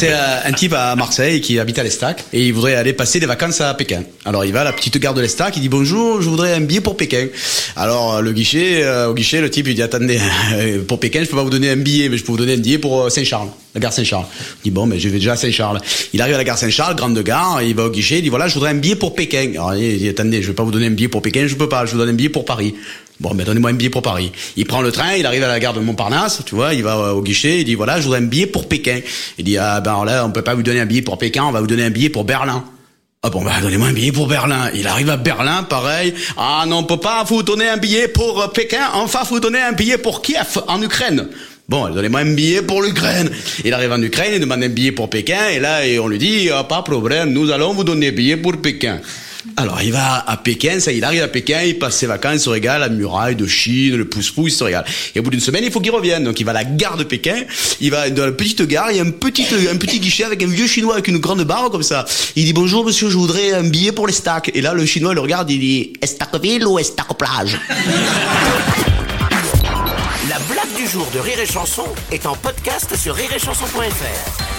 C'est euh, un type à Marseille qui habite à l'Estac et il voudrait aller passer des vacances à Pékin. Alors il va à la petite gare de l'Estac, il dit bonjour, je voudrais un billet pour Pékin. Alors euh, le guichet, euh, au guichet, le type il dit attendez, pour Pékin je peux pas vous donner un billet, mais je peux vous donner un billet pour Saint-Charles, la gare Saint-Charles. Il dit bon, mais je vais déjà Saint-Charles. Il arrive à la gare Saint-Charles, grande gare, il va au guichet, il dit voilà, je voudrais un billet pour Pékin. Alors il dit attendez, je vais pas vous donner un billet pour Pékin, je peux pas, je vous donne un billet pour Paris. Bon, ben donnez-moi un billet pour Paris. Il prend le train, il arrive à la gare de Montparnasse, tu vois, il va euh, au guichet, il dit voilà, je voudrais un billet pour Pékin. Il dit ah ben là, on peut pas vous donner un billet pour Pékin, on va vous donner un billet pour Berlin. Ah bon, ben donnez-moi un billet pour Berlin. Il arrive à Berlin, pareil. Ah non, on peut pas vous donner un billet pour euh, Pékin, enfin vous donner un billet pour Kiev, en Ukraine. Bon, donnez-moi un billet pour l'Ukraine. Il arrive en Ukraine, il demande un billet pour Pékin, et là, on lui dit, ah, pas de problème, nous allons vous donner un billet pour Pékin. Alors, il va à Pékin, ça, il arrive à Pékin, il passe ses vacances, il se régale, la muraille de Chine, le pouce-pouce, il se régale. Et au bout d'une semaine, il faut qu'il revienne. Donc, il va à la gare de Pékin, il va dans la petite gare, il y a un petit, guichet avec un vieux chinois avec une grande barre comme ça. Il dit, bonjour monsieur, je voudrais un billet pour les stacks. Et là, le chinois le regarde, il dit, Estacville ou Estac-Plage? La blague du jour de Rire et Chanson est en podcast sur rireetchanson.fr.